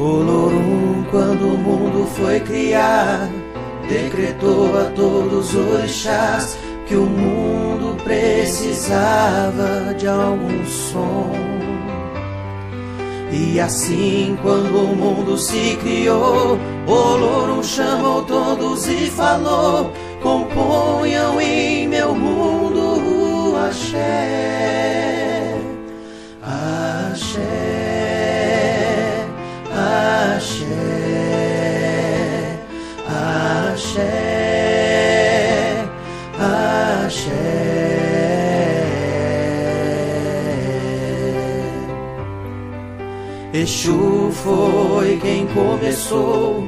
Olorum, quando o mundo foi criado, decretou a todos os orixás que o mundo precisava de algum som. E assim, quando o mundo se criou, Olorum chamou todos e falou: Componham em meu mundo o axé, axé, Exu foi quem começou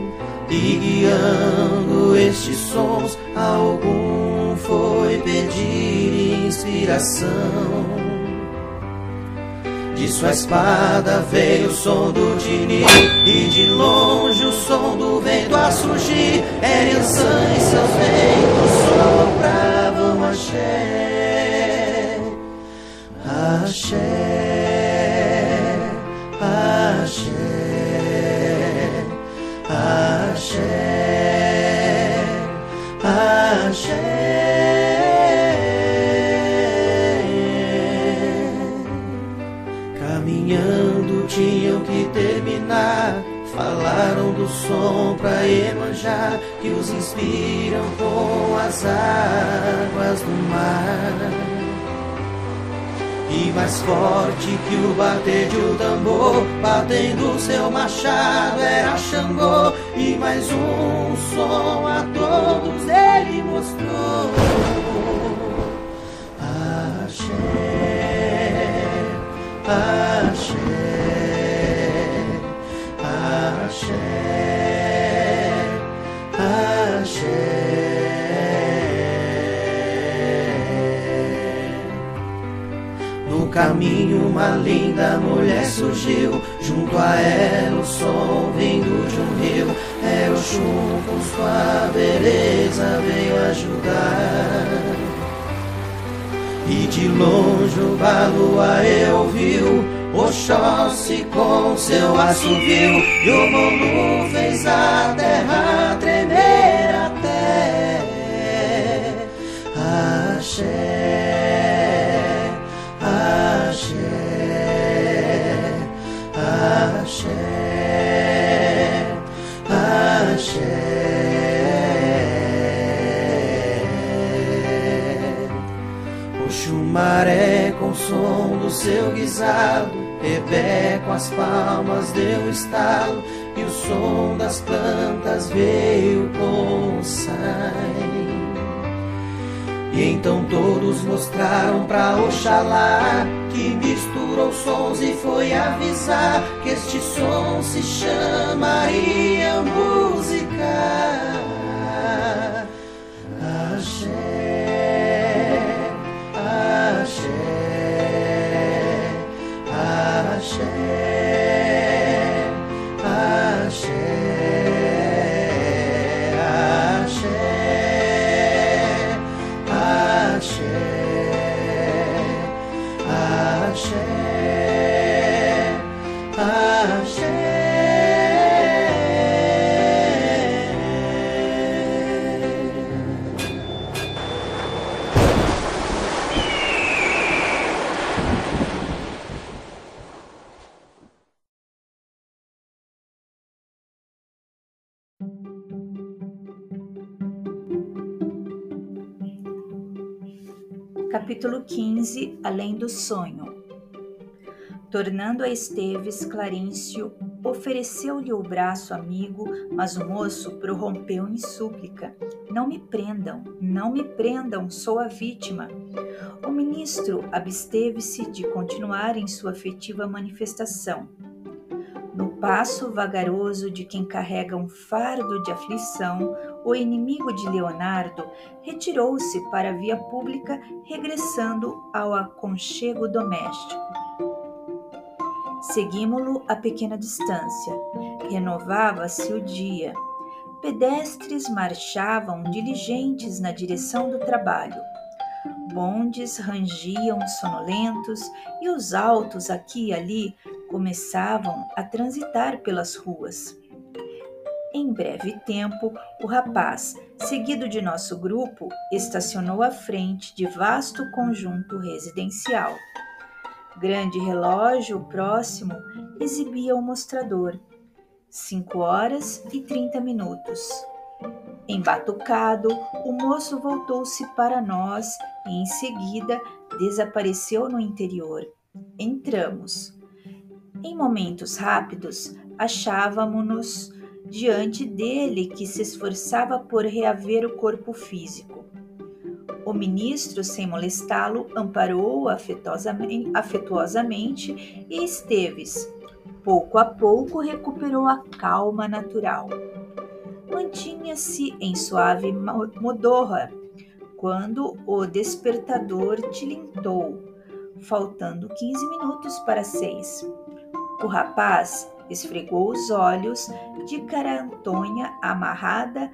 e guiando estes sons, algum foi pedir inspiração. De sua espada veio o som do Dini E de longe o som do vento a surgir Eriançã e seus ventos sopravam axé Axé som pra Emanjá que os inspiram com as águas do mar. E mais forte que o bater de um tambor, batendo seu machado era Xangô. E mais um som a todos ele mostrou. Axé, axé, caminho uma linda mulher surgiu. Junto a ela o som vindo de um rio. É o chum sua beleza veio ajudar. E de longe o baluaê ouviu Oxóssi com seu assovio E o Molu fez a terra tremer até. Axé, O chumaré com o som do seu guisado, Rebé com as palmas deu estalo, e o som das plantas veio com o. E então todos mostraram pra Oxalá que misturou sons e foi avisar que este som se chamaria música. Axé, Capítulo 15 Além do sonho. Tornando a Esteves, Clarencio ofereceu-lhe o braço amigo, mas o moço prorrompeu em súplica: Não me prendam, não me prendam, sou a vítima. O ministro absteve-se de continuar em sua afetiva manifestação. Passo vagaroso de quem carrega um fardo de aflição, o inimigo de Leonardo retirou-se para a via pública, regressando ao aconchego doméstico. Seguimo-lo a pequena distância. Renovava-se o dia. Pedestres marchavam diligentes na direção do trabalho. Bondes rangiam sonolentos e os altos aqui e ali começavam a transitar pelas ruas. Em breve tempo, o rapaz, seguido de nosso grupo, estacionou à frente de vasto conjunto residencial. Grande relógio próximo exibia o mostrador. Cinco horas e trinta minutos. Embatucado, o moço voltou-se para nós e em seguida desapareceu no interior. Entramos. Em momentos rápidos, achávamos-nos diante dele que se esforçava por reaver o corpo físico. O ministro, sem molestá-lo, amparou-o afetuosamente e Esteves, pouco a pouco, recuperou a calma natural. Mantinha-se em suave modorra quando o despertador tilintou, faltando quinze minutos para seis. O rapaz esfregou os olhos de cara Antônia amarrada,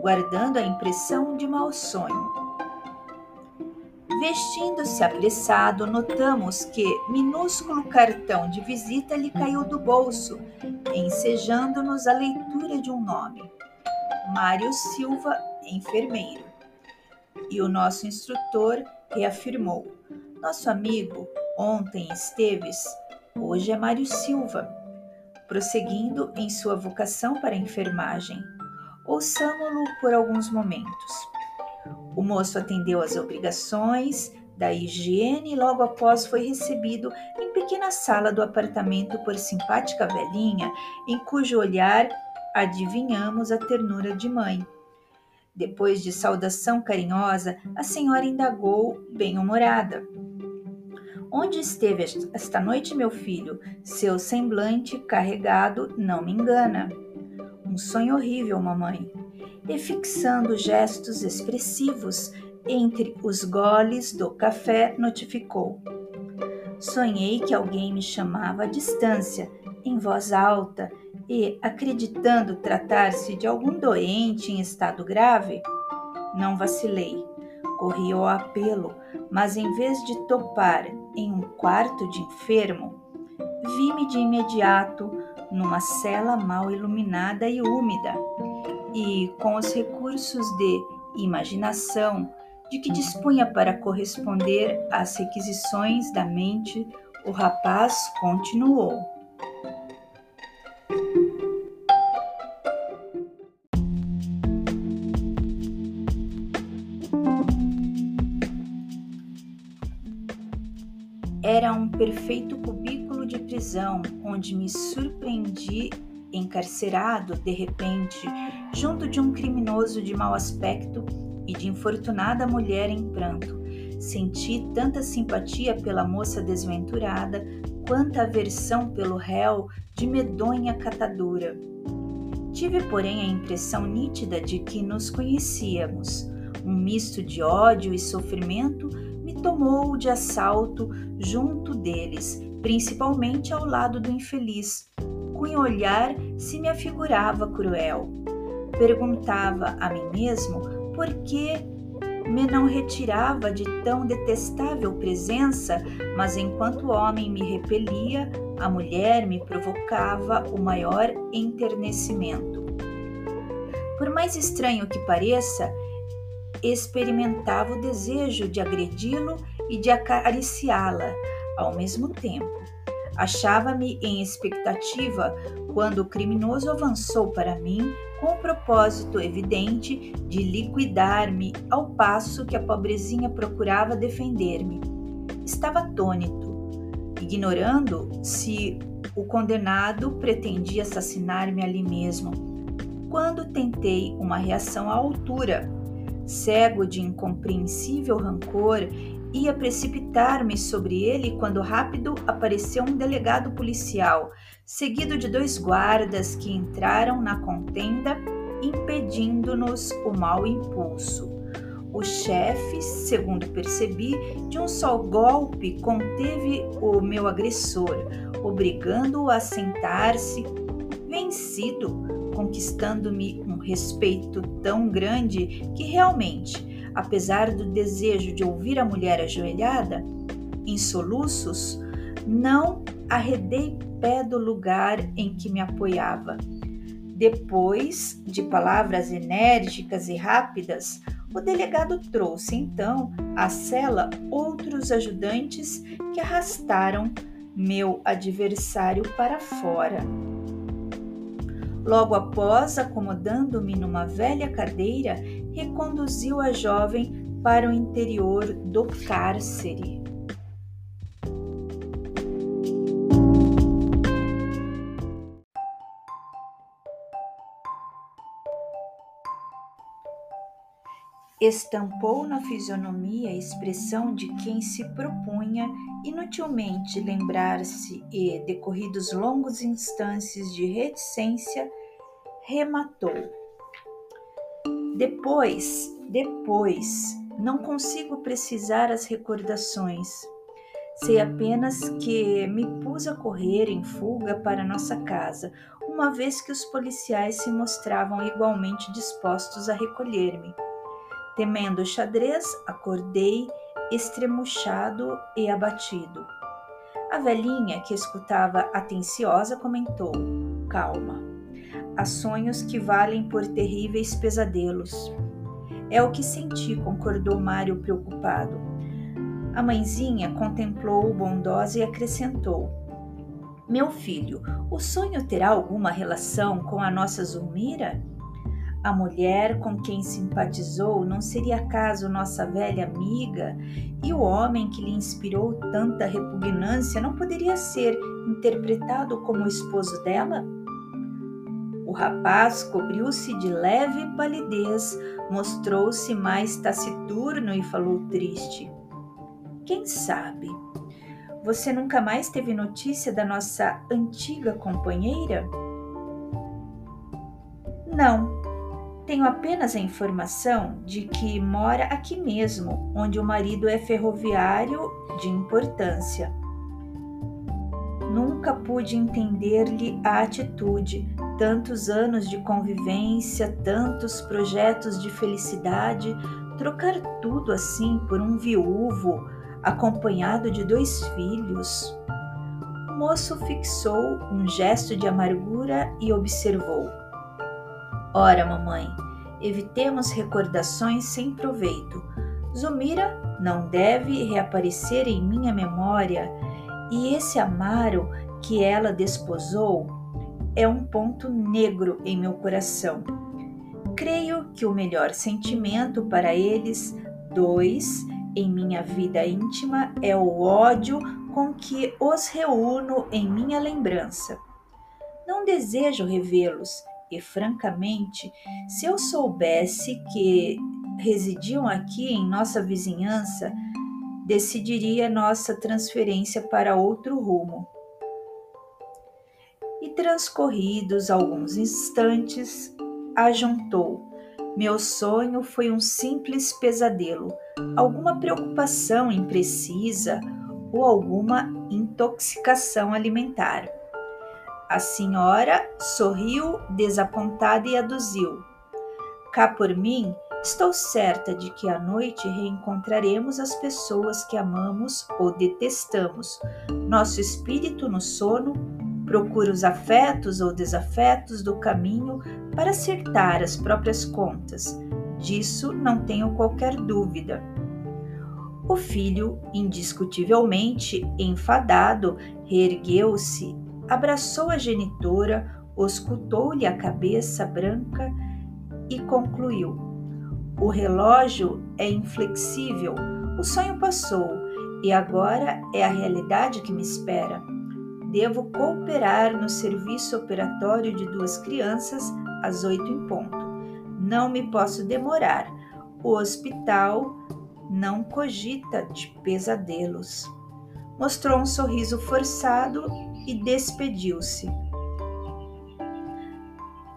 guardando a impressão de mau sonho. Vestindo-se apressado, notamos que minúsculo cartão de visita lhe caiu do bolso, ensejando-nos a leitura de um nome: Mário Silva, enfermeiro. E o nosso instrutor reafirmou: Nosso amigo, ontem Esteves, hoje é Mário Silva prosseguindo em sua vocação para a enfermagem. Ouçamo-lo por alguns momentos. O moço atendeu às obrigações da higiene e logo após foi recebido em pequena sala do apartamento por simpática velhinha, em cujo olhar adivinhamos a ternura de mãe. Depois de saudação carinhosa, a senhora indagou, bem-humorada: Onde esteve esta noite, meu filho? Seu semblante carregado não me engana. Um sonho horrível, mamãe. E fixando gestos expressivos entre os goles do café, notificou: Sonhei que alguém me chamava à distância, em voz alta, e, acreditando tratar-se de algum doente em estado grave, não vacilei. Corri ao apelo, mas em vez de topar em um quarto de enfermo, vi-me de imediato numa cela mal iluminada e úmida, e com os recursos de imaginação de que dispunha para corresponder às requisições da mente, o rapaz continuou. Perfeito cubículo de prisão onde me surpreendi encarcerado de repente junto de um criminoso de mau aspecto e de infortunada mulher em pranto. Senti tanta simpatia pela moça desventurada quanta aversão pelo réu de medonha catadura. Tive, porém, a impressão nítida de que nos conhecíamos. Um misto de ódio e sofrimento tomou de assalto junto deles, principalmente ao lado do infeliz, cujo olhar se me afigurava cruel. Perguntava a mim mesmo por que me não retirava de tão detestável presença, mas enquanto o homem me repelia, a mulher me provocava o maior enternecimento. Por mais estranho que pareça, experimentava o desejo de agredi-lo e de acariciá-la ao mesmo tempo. Achava-me em expectativa quando o criminoso avançou para mim com o propósito evidente de liquidar-me ao passo que a pobrezinha procurava defender-me. Estava atônito, ignorando se o condenado pretendia assassinar-me ali mesmo. Quando tentei uma reação à altura, Cego de incompreensível rancor, ia precipitar-me sobre ele quando rápido apareceu um delegado policial, seguido de dois guardas que entraram na contenda, impedindo-nos o mau impulso. O chefe, segundo percebi, de um só golpe conteve o meu agressor, obrigando-o a sentar-se, vencido, conquistando-me um respeito tão grande que realmente, apesar do desejo de ouvir a mulher ajoelhada, em soluços, não arredei pé do lugar em que me apoiava. Depois de palavras enérgicas e rápidas, o delegado trouxe então à cela outros ajudantes que arrastaram meu adversário para fora. Logo após, acomodando-me numa velha cadeira, reconduziu a jovem para o interior do cárcere. estampou na fisionomia a expressão de quem se propunha inutilmente lembrar-se e, decorridos longos instantes de reticência, rematou. Depois, depois, não consigo precisar as recordações. Sei apenas que me pus a correr em fuga para nossa casa, uma vez que os policiais se mostravam igualmente dispostos a recolher-me. Temendo o xadrez, acordei estremuchado e abatido. A velhinha, que escutava atenciosa, comentou: Calma. Há sonhos que valem por terríveis pesadelos. É o que senti, concordou Mário preocupado. A mãezinha contemplou-o bondosa e acrescentou: Meu filho, o sonho terá alguma relação com a nossa Zulmira? A mulher com quem simpatizou não seria acaso nossa velha amiga? E o homem que lhe inspirou tanta repugnância não poderia ser interpretado como o esposo dela? O rapaz cobriu-se de leve palidez, mostrou-se mais taciturno e falou triste. Quem sabe? Você nunca mais teve notícia da nossa antiga companheira? Não, tenho apenas a informação de que mora aqui mesmo, onde o marido é ferroviário de importância. Nunca pude entender-lhe a atitude, tantos anos de convivência, tantos projetos de felicidade, trocar tudo assim por um viúvo acompanhado de dois filhos. O moço fixou um gesto de amargura e observou: Ora, mamãe, evitemos recordações sem proveito. Zumira não deve reaparecer em minha memória e esse Amaro que ela desposou é um ponto negro em meu coração. Creio que o melhor sentimento para eles dois em minha vida íntima é o ódio com que os reúno em minha lembrança. Não desejo revê-los e, francamente, se eu soubesse que residiam aqui em nossa vizinhança, decidiria nossa transferência para outro rumo. E transcorridos alguns instantes, ajuntou: Meu sonho foi um simples pesadelo, alguma preocupação imprecisa ou alguma intoxicação alimentar. A senhora sorriu desapontada e aduziu: Cá por mim, estou certa de que à noite reencontraremos as pessoas que amamos ou detestamos. Nosso espírito no sono procura os afetos ou desafetos do caminho para acertar as próprias contas. Disso não tenho qualquer dúvida. O filho, indiscutivelmente enfadado, reergueu-se abraçou a genitora, oscultou-lhe a cabeça branca e concluiu: O relógio é inflexível, o sonho passou e agora é a realidade que me espera. Devo cooperar no serviço operatório de duas crianças às oito em ponto. Não me posso demorar. O hospital não cogita de pesadelos. Mostrou um sorriso forçado e despediu-se.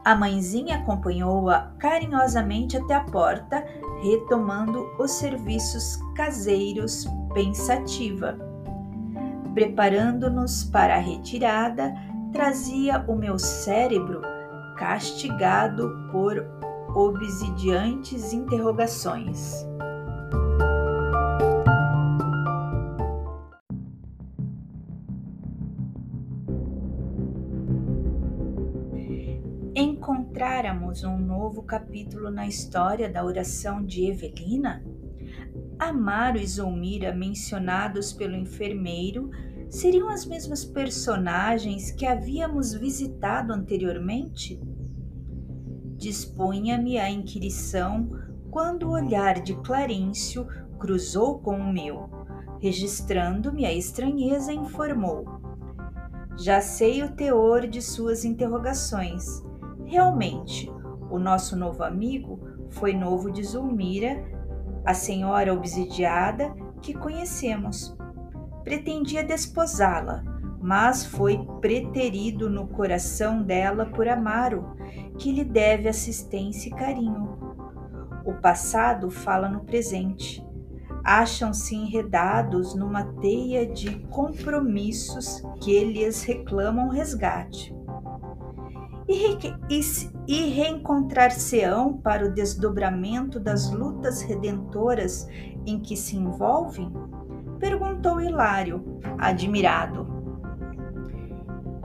A mãezinha acompanhou-a carinhosamente até a porta, retomando os serviços caseiros pensativa. Preparando-nos para a retirada, trazia o meu cérebro castigado por obsidiantes interrogações. Novo capítulo na história da oração de Evelina? Amaro e Zulmira, mencionados pelo enfermeiro, seriam as mesmas personagens que havíamos visitado anteriormente? Dispunha-me a inquirição quando o olhar de Clarencio cruzou com o meu. Registrando-me a estranheza, informou: Já sei o teor de suas interrogações. Realmente, o nosso novo amigo foi novo de Zulmira a senhora obsidiada que conhecemos. Pretendia desposá-la, mas foi preterido no coração dela por Amaro, que lhe deve assistência e carinho. O passado fala no presente. Acham-se enredados numa teia de compromissos que lhes reclamam resgate e, reencontrar-se-ão para o desdobramento das lutas redentoras em que se envolvem? Perguntou Hilário, admirado.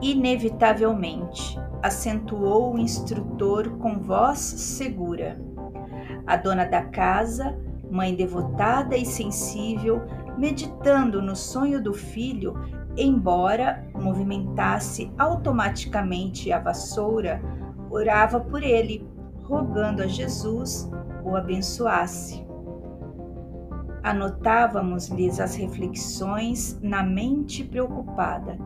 Inevitavelmente, acentuou o instrutor com voz segura. A dona da casa, mãe devotada e sensível, meditando no sonho do filho, embora movimentasse automaticamente a vassoura, orava por ele, rogando a Jesus o abençoasse. Anotávamos-lhes as reflexões na mente preocupada.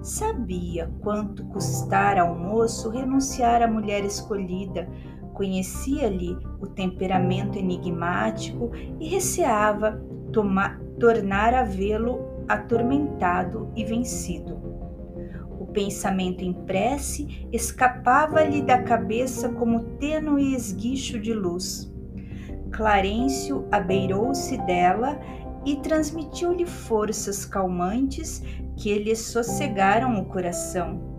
Sabia quanto custara ao moço renunciar à mulher escolhida, conhecia-lhe o temperamento enigmático e receava tornar a vê-lo atormentado e vencido. O pensamento em prece escapava-lhe da cabeça como tênue esguicho de luz. Clarencio abeirou-se dela e transmitiu-lhe forças calmantes que lhe sossegaram o coração.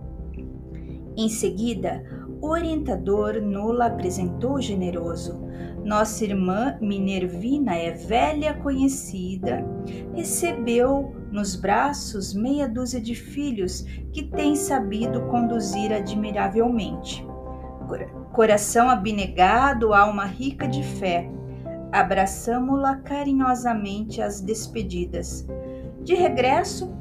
Em seguida, orientador Nola apresentou generoso. Nossa irmã Minervina é velha conhecida. Recebeu nos braços meia dúzia de filhos que tem sabido conduzir admiravelmente. Coração abnegado, alma rica de fé. Abraçamo-la carinhosamente às despedidas. De regresso,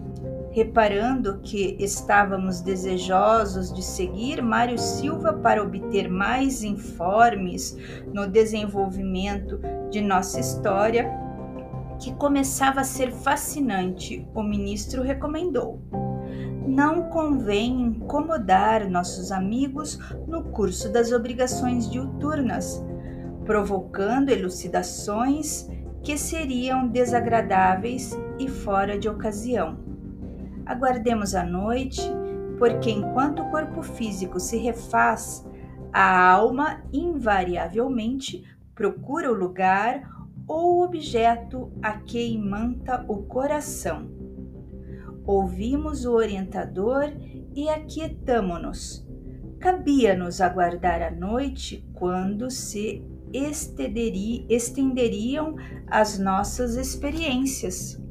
Reparando que estávamos desejosos de seguir Mário Silva para obter mais informes no desenvolvimento de nossa história, que começava a ser fascinante, o ministro recomendou. Não convém incomodar nossos amigos no curso das obrigações diuturnas, provocando elucidações que seriam desagradáveis e fora de ocasião. Aguardemos a noite, porque enquanto o corpo físico se refaz, a alma invariavelmente procura o lugar ou objeto a que imanta o coração. Ouvimos o orientador e aquietamo-nos. Cabia-nos aguardar a noite quando se estenderiam as nossas experiências.